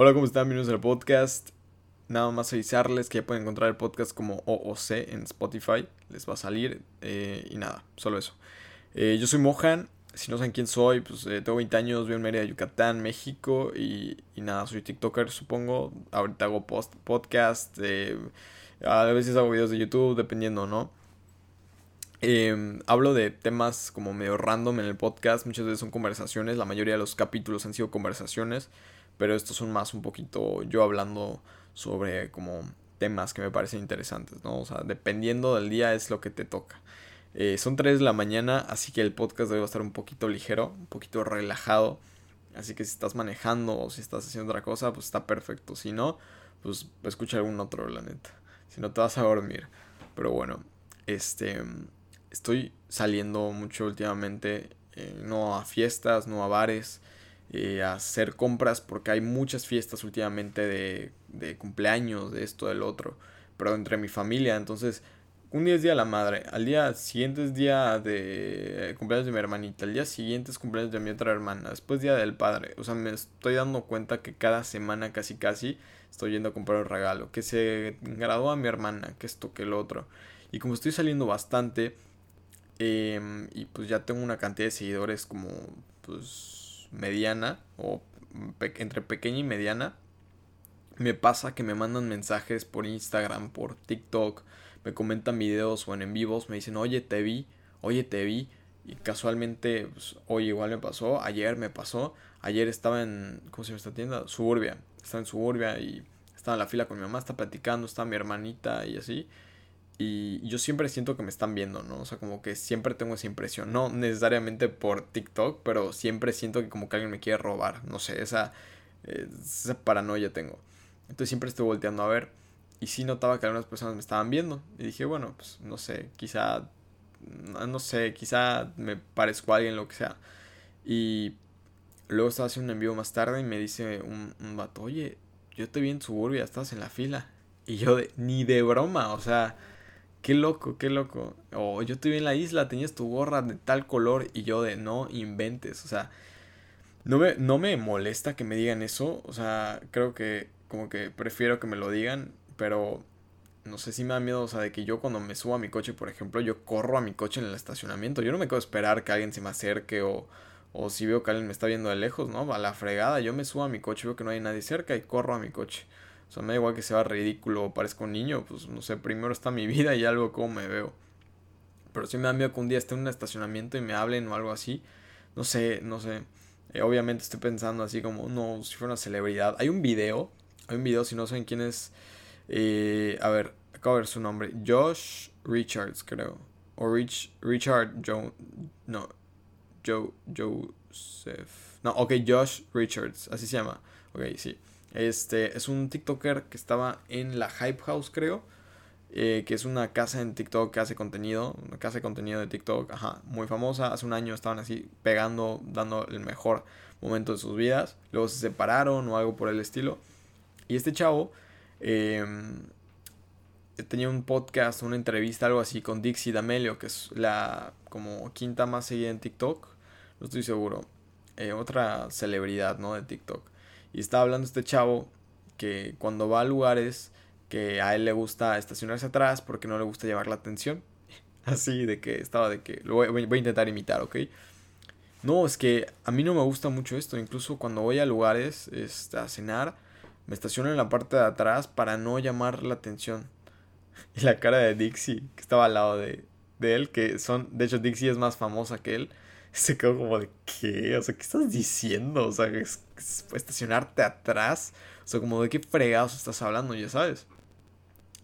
Hola, ¿cómo están? Bienvenidos al podcast. Nada más avisarles que ya pueden encontrar el podcast como OOC en Spotify. Les va a salir. Eh, y nada, solo eso. Eh, yo soy Mohan. Si no saben quién soy, pues eh, tengo 20 años, vivo en Mérida, Yucatán, México. Y, nada, soy TikToker, supongo. Ahorita hago post podcast. a veces hago videos de YouTube, dependiendo, ¿no? hablo de temas como medio random en el podcast. Muchas veces son conversaciones. La mayoría de los capítulos han sido conversaciones pero estos son más un poquito yo hablando sobre como temas que me parecen interesantes, ¿no? O sea, dependiendo del día es lo que te toca. Eh, son 3 de la mañana, así que el podcast debe estar un poquito ligero, un poquito relajado. Así que si estás manejando o si estás haciendo otra cosa, pues está perfecto. Si no, pues escucha algún otro, la neta. Si no te vas a dormir. Pero bueno, este. Estoy saliendo mucho últimamente. Eh, no a fiestas, no a bares. Eh, hacer compras porque hay muchas fiestas últimamente de, de cumpleaños, de esto, del otro, pero entre mi familia, entonces un día es día de la madre, al día siguiente es día de cumpleaños de mi hermanita, al día siguiente es cumpleaños de mi otra hermana, después día del padre, o sea, me estoy dando cuenta que cada semana casi casi estoy yendo a comprar un regalo, que se graduó a mi hermana, que esto, que el otro, y como estoy saliendo bastante, em, y pues ya tengo una cantidad de seguidores como, pues mediana o entre pequeña y mediana, me pasa que me mandan mensajes por Instagram, por TikTok, me comentan videos o en vivos, me dicen, oye, te vi, oye, te vi. Y casualmente, pues, hoy igual me pasó, ayer me pasó, ayer estaba en, ¿cómo se llama esta tienda? Suburbia, estaba en Suburbia y estaba en la fila con mi mamá, está platicando, está mi hermanita y así. Y yo siempre siento que me están viendo, ¿no? O sea, como que siempre tengo esa impresión. No necesariamente por TikTok, pero siempre siento que como que alguien me quiere robar. No sé, esa, esa paranoia tengo. Entonces siempre estoy volteando a ver. Y sí notaba que algunas personas me estaban viendo. Y dije, bueno, pues no sé, quizá, no sé, quizá me parezco a alguien, lo que sea. Y luego estaba haciendo un envío más tarde y me dice un, un vato, oye, yo te vi en Suburbia, estás en la fila. Y yo de, ni de broma, o sea Qué loco, qué loco. O yo te vi en la isla, tenías tu gorra de tal color y yo de no inventes. O sea, no me, no me molesta que me digan eso. O sea, creo que como que prefiero que me lo digan. Pero no sé si me da miedo, o sea, de que yo cuando me subo a mi coche, por ejemplo, yo corro a mi coche en el estacionamiento. Yo no me quedo esperar que alguien se me acerque o, o si veo que alguien me está viendo de lejos, ¿no? A la fregada, yo me subo a mi coche, veo que no hay nadie cerca y corro a mi coche. O sea, me da igual que sea ridículo o parezca un niño, pues no sé, primero está mi vida y algo como me veo. Pero si me da miedo que un día esté en un estacionamiento y me hablen o algo así. No sé, no sé. Eh, obviamente estoy pensando así como, no, si fuera una celebridad. Hay un video, hay un video, si no saben quién es. Eh, a ver, acabo de ver su nombre. Josh Richards, creo. O Rich, Richard Joe. No, Joe, Joseph. No, ok, Josh Richards, así se llama. Ok, sí. Este es un TikToker que estaba en la Hype House, creo. Eh, que es una casa en TikTok que hace contenido. Una casa de contenido de TikTok, ajá, muy famosa. Hace un año estaban así pegando, dando el mejor momento de sus vidas. Luego se separaron o algo por el estilo. Y este chavo em, tenía un podcast, una entrevista, algo así con Dixie D'Amelio, que es la como quinta más seguida en TikTok. No estoy seguro. Eh, otra celebridad, ¿no? De TikTok. Y estaba hablando este chavo que cuando va a lugares que a él le gusta estacionarse atrás porque no le gusta llevar la atención. Así de que estaba de que lo voy, a intentar imitar, ¿ok? No, es que a mí no me gusta mucho esto. Incluso cuando voy a lugares este, a cenar, me estaciono en la parte de atrás para no llamar la atención. Y la cara de Dixie, que estaba al lado de, de él, que son, de hecho Dixie es más famosa que él se quedó como de, ¿qué? O sea, ¿qué estás diciendo? O sea, es, estacionarte atrás. O sea, como de qué fregados estás hablando, ya sabes.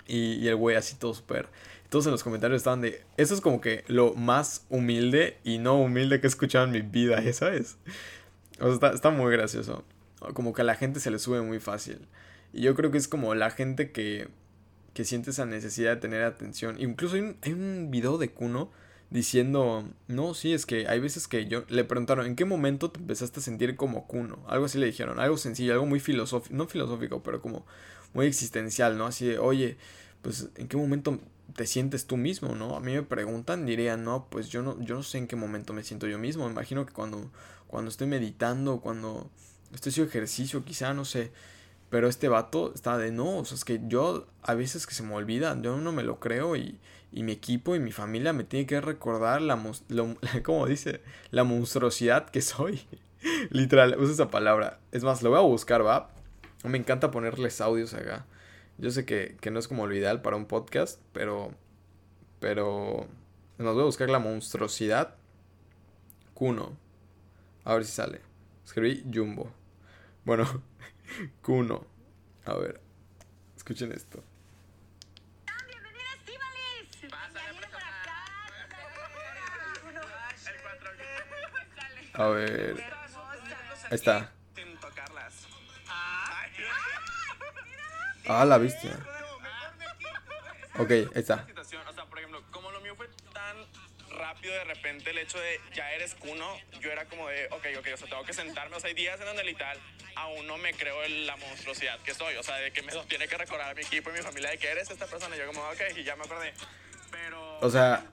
Y, el güey así todo súper... Todos en los comentarios estaban de... Eso es como que lo más humilde y no humilde que he escuchado en mi vida, ya sabes. O sea, está, está muy gracioso. Como que a la gente se le sube muy fácil. Y yo creo que es como la gente que, que siente esa necesidad de tener atención. Incluso hay un, hay un video de Kuno diciendo, no, sí, es que hay veces que yo le preguntaron, ¿en qué momento te empezaste a sentir como cuno? Algo así le dijeron, algo sencillo, algo muy filosófico, no filosófico, pero como muy existencial, ¿no? Así de, oye, pues, ¿en qué momento te sientes tú mismo, no? A mí me preguntan, diría, no, pues yo no, yo no sé en qué momento me siento yo mismo, me imagino que cuando, cuando estoy meditando, cuando estoy haciendo ejercicio, quizá, no sé, Pero este vato está de no, o sea, es que yo a veces que se me olvida, yo no me lo creo y, y mi equipo y mi familia me tiene que recordar la, lo, como dice, la monstruosidad que soy. Literal, usa esa palabra. Es más, lo voy a buscar, ¿va? Me encanta ponerles audios acá. Yo sé que, que no es como lo ideal para un podcast, pero... Pero... Nos voy a buscar la monstruosidad. Kuno. A ver si sale. Escribí Jumbo. Bueno, Kuno. A ver. Escuchen esto. A ver. Ahí está. Ah, la viste. Ok, ahí está. O sea, por ejemplo, como lo mío fue tan rápido de repente el hecho de ya eres cuno, yo era como de, ok, ok, o sea, tengo que sentarme. O sea, hay días en donde literal aún no me creo en la monstruosidad que soy. O sea, de que me tiene que recordar mi equipo y mi familia de que eres esta persona. Y yo como, ok, y ya me acordé. Pero... O sea,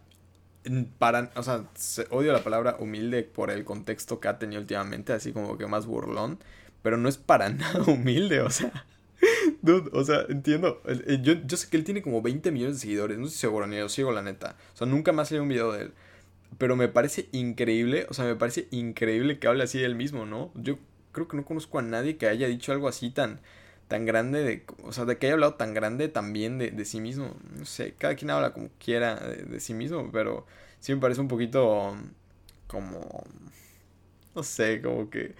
para, o sea, odio la palabra humilde por el contexto que ha tenido últimamente, así como que más burlón, pero no es para nada humilde, o sea, o sea, entiendo, yo, yo sé que él tiene como 20 millones de seguidores, no estoy seguro, ni lo sigo la neta, o sea, nunca más leído un video de él, pero me parece increíble, o sea, me parece increíble que hable así de él mismo, ¿no? Yo creo que no conozco a nadie que haya dicho algo así tan tan grande, de, o sea, de que haya hablado tan grande también de, de sí mismo. No sé, cada quien habla como quiera de, sí mismo, pero sí me parece un poquito como, no sé, como que...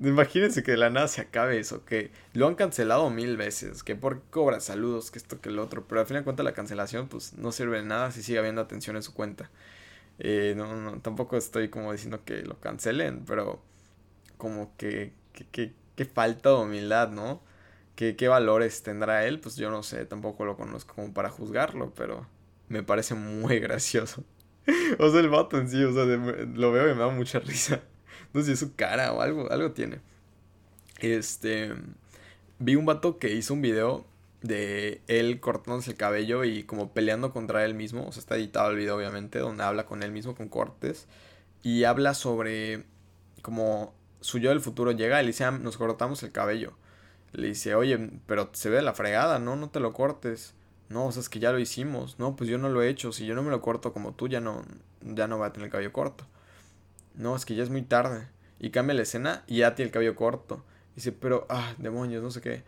Imagínense que de la nada se acabe eso, que lo han cancelado mil veces, que por cobra saludos, que esto, que el otro, pero al fin de cuentas la cancelación pues no sirve de nada si sigue habiendo atención en su cuenta. Eh, no, no, tampoco estoy como diciendo que lo cancelen, pero como que, que, que falta de humildad, ¿no? ¿Qué, ¿Qué valores tendrá él? Pues yo no sé, tampoco lo conozco como para juzgarlo, pero me parece muy gracioso. o sea, el vato en sí, o sea, lo veo y me da mucha risa. No sé si es su cara o algo, algo tiene. Este, vi un vato que hizo un video de él cortándose el cabello y como peleando contra él mismo. O sea, está editado el video, obviamente, donde habla con él mismo, con cortes. Y habla sobre como su yo del futuro llega y le dice, ah, nos cortamos el cabello. Le dice, oye, pero se ve la fregada, ¿no? No te lo cortes. No, o sea, es que ya lo hicimos. No, pues yo no lo he hecho. Si yo no me lo corto como tú, ya no, ya no va a tener el cabello corto. No, es que ya es muy tarde. Y cambia la escena y ya tiene el cabello corto. dice, pero, ah, demonios, no sé qué.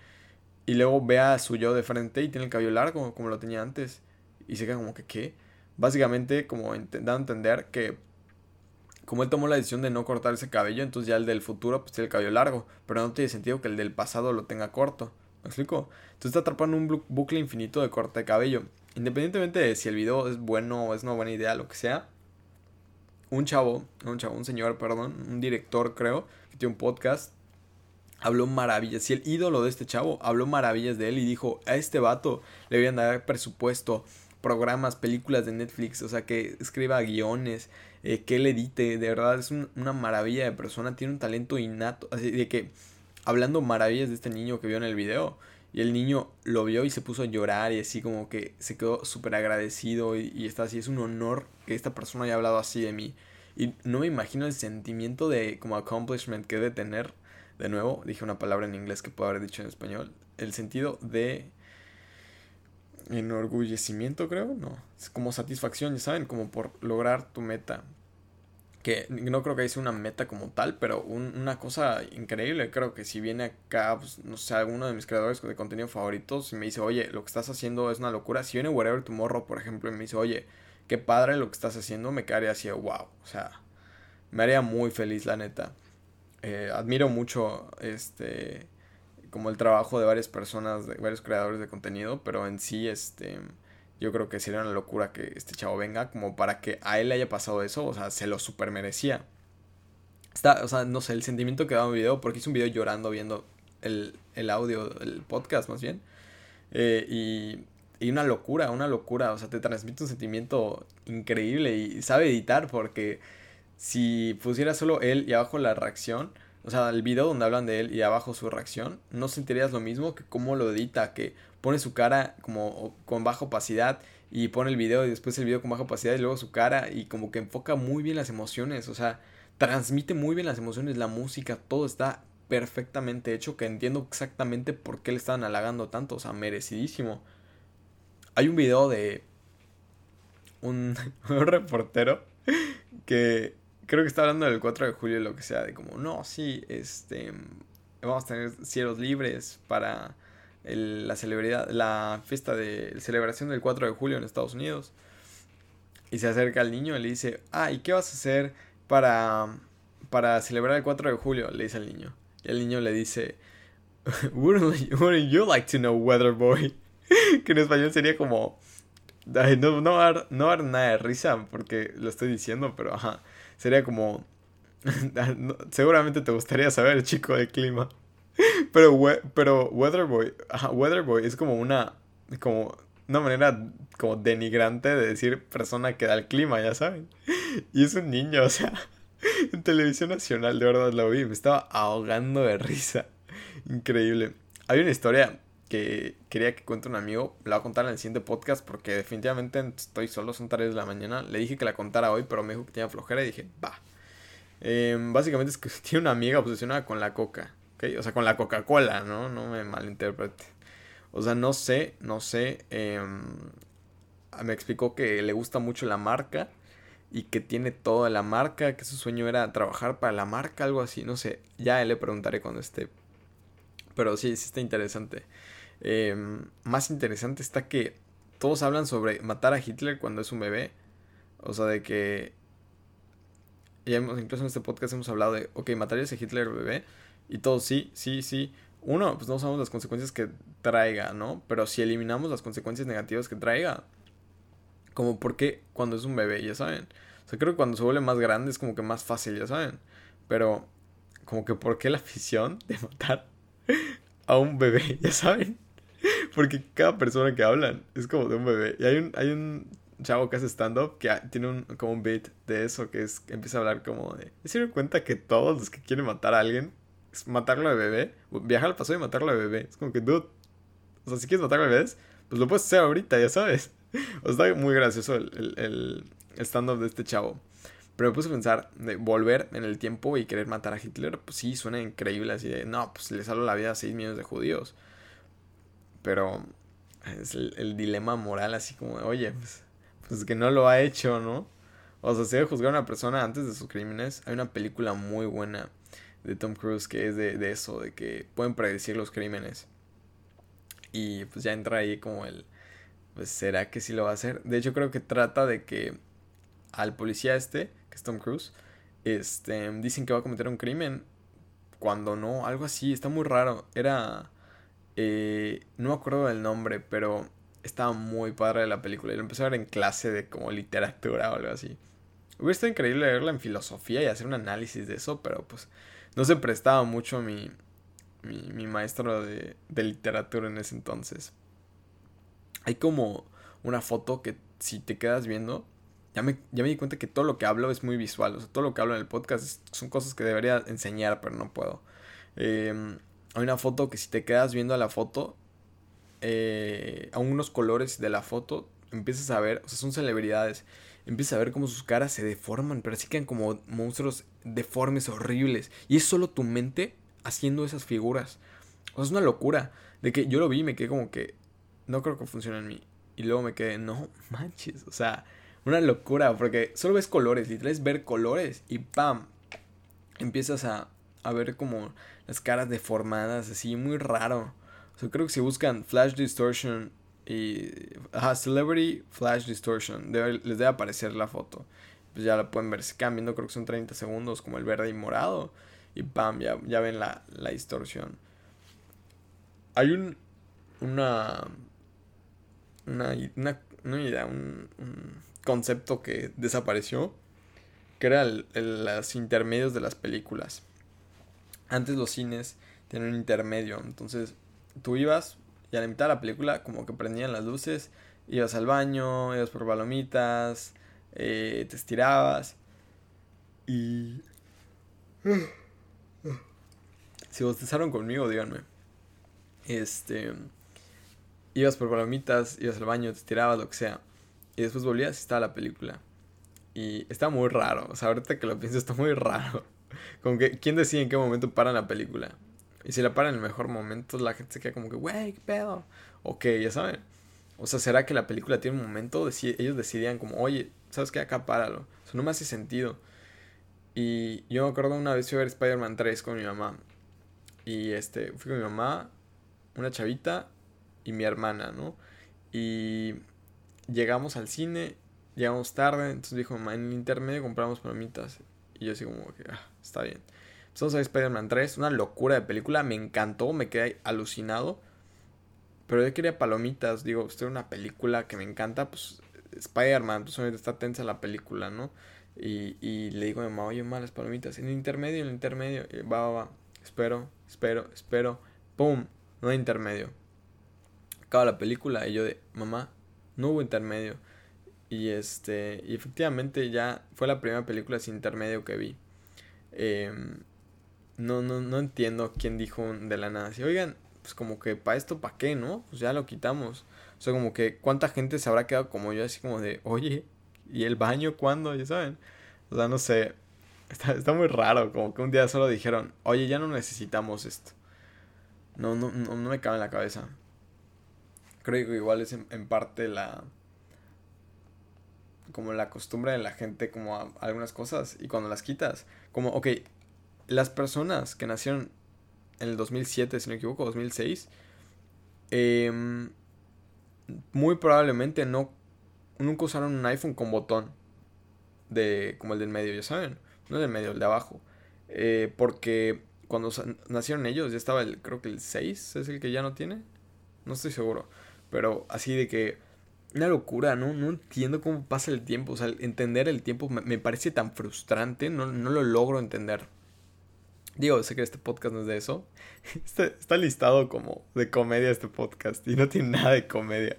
Y luego ve a su yo de frente y tiene el cabello largo, como lo tenía antes. Y se queda como que, ¿qué? Básicamente, como dando a entender que como él tomó la decisión de no cortar ese cabello, entonces ya el del futuro pues tiene el cabello largo, pero no tiene sentido que el del pasado lo tenga corto. ¿Me explico? Entonces está atrapando un bucle infinito de corte de cabello. Independientemente de si el video es bueno o es una buena idea, lo que sea, un chavo, un chavo, un señor, perdón, un director creo, que tiene un podcast, habló maravillas. Si el ídolo de este chavo habló maravillas de él y dijo, a este vato le voy a dar presupuesto, programas, películas de Netflix, o sea, que escriba guiones, eh, que él edite, de verdad es una maravilla de persona, tiene un talento innato, así de que hablando maravillas de este niño que vio en el video, y el niño lo vio y se puso a llorar y así como que se quedó súper agradecido y, y, está así, es un honor que esta persona haya hablado así de mí. Y no me imagino el sentimiento de como accomplishment que debe tener, de nuevo, dije una palabra en inglés que puedo haber dicho en español, el sentido de enorgullecimiento, creo, no, es como satisfacción, ya saben, como por lograr tu meta. Que no creo que sea una meta como tal, pero una cosa increíble. Creo que si viene acá, pues, no sé, alguno de mis creadores de contenido favoritos y me dice, oye, lo que estás haciendo es una locura. Si viene Whatever Tomorrow, por ejemplo, y me dice, oye, qué padre lo que estás haciendo, me quedaría así, wow. O sea, me haría muy feliz, la neta. Eh, admiro mucho este como el trabajo de varias personas, de varios creadores de contenido, pero en sí, este, yo creo que sería una locura que este chavo venga, como para que a él le haya pasado eso, o sea, se lo super merecía. Está, o sea, no sé, el sentimiento que da un video, porque hice un video llorando viendo el, el audio, el podcast más bien, eh, y, y una locura, una locura, o sea, te transmite un sentimiento increíble y sabe editar, porque si pusiera solo él y abajo la reacción, o sea, el video donde hablan de él y abajo su reacción, no sentirías lo mismo que cómo lo edita, que pone su cara como con baja opacidad y pone el video y después el video con baja opacidad y luego su cara y como que enfoca muy bien las emociones, o sea, transmite muy bien las emociones, la música, todo está perfectamente hecho que entiendo exactamente por qué le estaban halagando tanto, o sea, merecidísimo. Hay un video de un, un reportero que creo que está hablando del 4 de julio, lo que sea, de como, no, sí, este, vamos a tener cielos libres para la celebridad, la fiesta de celebración del 4 de julio en Estados Unidos. Y se acerca al niño y le dice, ah, ¿y qué vas a hacer para, para celebrar el 4 de julio? Le dice al niño. Y el niño le dice, wouldn't, you like to know, weather boy? que en español sería como, no, no, no dar nada de risa porque lo estoy diciendo, pero ajá, sería como, seguramente te gustaría saber, chico del clima. Pero, Weatherboy, Weatherboy es como una, como una manera como denigrante de decir persona que da el clima, ya saben. Y es un niño, o sea, en televisión nacional, de verdad lo vi, me estaba ahogando de risa. Increíble. Hay una historia que quería que cuente un amigo, la voy a contar en el siguiente podcast porque definitivamente estoy solo, son tareas de la mañana. Le dije que la contara hoy, pero me dijo que tenía flojera y dije, va. Em, básicamente es que tiene una amiga obsesionada con la coca, ¿ok? O sea, con la Coca-Cola, ¿no? No me malinterprete. O sea, no sé, no sé. Em, me explicó que le gusta mucho la marca y que tiene toda la marca, que su sueño era trabajar para la marca, algo así, no sé. Ya le preguntaré cuando esté. Pero sí, sí está interesante. Em, más interesante está que todos hablan sobre matar a Hitler cuando es un bebé. O sea, de que... Ya hemos, incluso en este podcast hemos hablado de, ok, matarías a Hitler bebé. Y todos, sí, sí, sí. Uno, pues no sabemos las consecuencias que traiga, ¿no? Pero si eliminamos las consecuencias negativas que traiga, como porque cuando es un bebé, ya saben. O sea, creo que cuando se vuelve más grande es como que más fácil, ya saben. Pero, como que por qué la afición de matar a un bebé, ya saben. Porque cada persona que hablan es como de un bebé. Y hay un, hay un chavo que hace stand-up que tiene un, como un beat de eso, que es empieza a hablar como de... ¿Se dieron cuenta que todos los que quieren matar a alguien es matarlo de bebé? Viajar al pasado y matarlo de bebé. Es como que, dude, o sea, si quieres matarlo de bebés, pues lo puedes hacer ahorita, ya sabes. O sea, muy gracioso el, el, stand-up de este chavo. Pero me puse a pensar de volver en el tiempo y querer matar a Hitler, pues sí, suena increíble así de, no, pues le salvo la vida a 6 millones de judíos. Pero es el, dilema moral así como, oye, pues, pues, que no lo ha hecho, ¿no? O sea, se debe juzgar a una persona antes de sus crímenes. Hay una película muy buena de Tom Cruise que es de, de eso, de que pueden predecir los crímenes. Y pues ya entra ahí como el, pues será que sí lo va a hacer. De hecho creo que trata de que al policía este, que es Tom Cruise, este, dicen que va a cometer un crimen cuando no, algo así, está muy raro. Era, eh, no me acuerdo del nombre, pero estaba muy padre la película. Y lo empecé a ver en clase de como literatura o algo así. Hubiera estado increíble verla en filosofía y hacer un análisis de eso, pero pues no se prestaba mucho mi, mi, mi maestro de, de literatura en ese entonces. Hay como una foto que si te quedas viendo, ya me, ya me di cuenta que todo lo que hablo es muy visual. O sea, todo lo que hablo en el podcast son cosas que debería enseñar, pero no puedo. Em, hay una foto que si te quedas viendo a la foto, eh, a unos colores de la foto, empiezas a ver, o sea, son celebridades. Empiezas a ver cómo sus caras se deforman, pero así quedan como monstruos deformes, horribles. Y es solo tu mente haciendo esas figuras. O sea, es una locura. De que yo lo vi y me quedé como que, no creo que funcione en mí. Y luego me quedé, no manches, o sea, una locura, porque solo ves colores, literal es ver colores y ¡pam! Empiezas a, a ver como las caras deformadas, así, muy raro. O sea, creo que si buscan Flash Distortion y... Ajá, Celebrity Flash Distortion, les debe aparecer la foto. Pues ya la pueden ver, cambiando, creo que son 30 segundos, como el verde y morado. Y ¡pam! Ya, ya ven la, la distorsión. Hay un... Una una, una, idea, un, concepto que desapareció, que era el, los intermedios de las películas. Antes los cines tenían un intermedio, entonces tú ibas y a la mitad de la película como que prendían las luces, ibas al baño, ibas por palomitas, eh, te estirabas y... Si bostezaron conmigo, díganme. Este ibas por palomitas, ibas al baño, te tirabas, lo que sea. Y después volvías y estaba la película. Y está muy raro. O sea, ahorita que lo pienso está muy raro. Como que, ¿quién decide en qué momento paran la película? Y si la paran en el mejor momento, la gente se queda como que, wey, qué pedo. Ok, ya saben. O sea, ¿será que la película tiene un momento? ellos decidían como, oye, ¿sabes qué? Acá páralo. O sea, no me hace sentido. Y yo me acuerdo una vez fui a ver Spider-Man 3 con mi mamá. Y este, fui con mi mamá, una chavita y mi hermana, ¿no? Y llegamos al cine, llegamos tarde, entonces dijo, mamá, en el intermedio compramos palomitas. Y yo así como que, ah, está bien. Empezamos a Spider-Man 3, una locura de película, me encantó, me quedé alucinado. Pero yo quería palomitas, digo, usted una película que me encanta, pues Spider-Man, pues está tensa la película, ¿no? Y, y le digo a mi mamá, oye, palomitas, en el intermedio, en el intermedio, va, va, va, espero, espero, espero, ¡pum! No hay intermedio. Acaba la película y yo de, mamá, no hubo intermedio. Y este, y efectivamente ya fue la primera película sin intermedio que vi. Em, no, no, no entiendo quién dijo de la nada. Si, oigan, pues como que para esto, ¿para qué, no? Pues ya lo quitamos. O sea, como que cuánta gente se habrá quedado como yo, así como de, oye, ¿y el baño cuándo? Ya saben. O sea, no sé. Está, está muy raro, como que un día solo dijeron, oye, ya no necesitamos esto. No, no, no, me cabe en la cabeza. Creo que igual es en parte la como la costumbre de la gente como a algunas cosas y cuando las quitas, como, ok, las personas que nacieron en el 2007, si no me equivoco, 2006, em, muy probablemente no, nunca usaron un iPhone con botón, de, como el del medio, ya saben, no el del medio, el de abajo, eh, porque cuando nacieron ellos ya estaba el, creo que el 6 es el que ya no tiene, no estoy seguro, pero así de que una locura, ¿no? No entiendo cómo pasa el tiempo. O sea, entender el tiempo me, parece tan frustrante. No, no, lo logro entender. Digo, sé que este podcast no es de eso. Está, está, listado como de comedia este podcast. Y no tiene nada de comedia.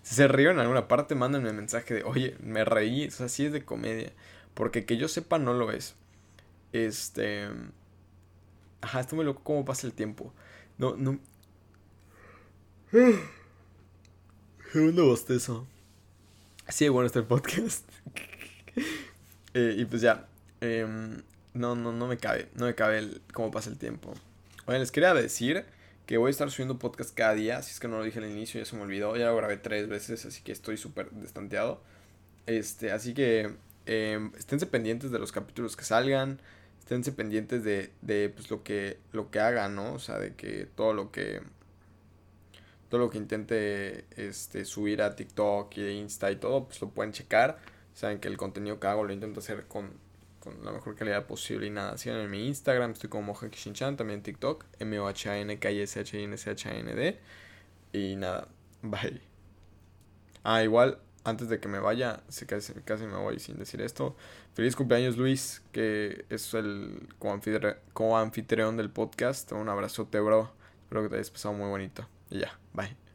Si se ríen en alguna parte, mándenme mensaje de, oye, me reí. O sea, sí es de comedia. Porque que yo sepa, no lo es. Este. Ajá, estoy muy loco cómo pasa el tiempo. No, no. Segundo bostezo. Sí, bueno, este podcast. Eh, y pues ya. Em, no, no, no me cabe. No me cabe el, cómo pasa el tiempo. Oye, les quería decir que voy a estar subiendo podcast cada día. Si es que no lo dije al inicio, ya se me olvidó. Ya lo grabé tres veces, así que estoy súper destanteado. Este, así que eh, esténse pendientes de los capítulos que salgan. Esténse pendientes de, de pues, lo, que, lo que hagan, ¿no? O sea, de que todo lo que todo lo que intente este, subir a TikTok y Insta y todo, pues lo pueden checar. Saben que el contenido que hago lo intento hacer con, con la mejor calidad posible y nada. Sigan en mi Instagram, estoy como Mohaki Shinchan, también TikTok, m o h a n k s h n s h n d Y nada, bye. Ah, igual, antes de que me vaya, sé casi, casi me voy sin decir esto. Feliz cumpleaños Luis, que es el co-anfitrión del podcast. Un abrazote, bro. Espero que te hayas pasado muy bonito. Y ya, bye.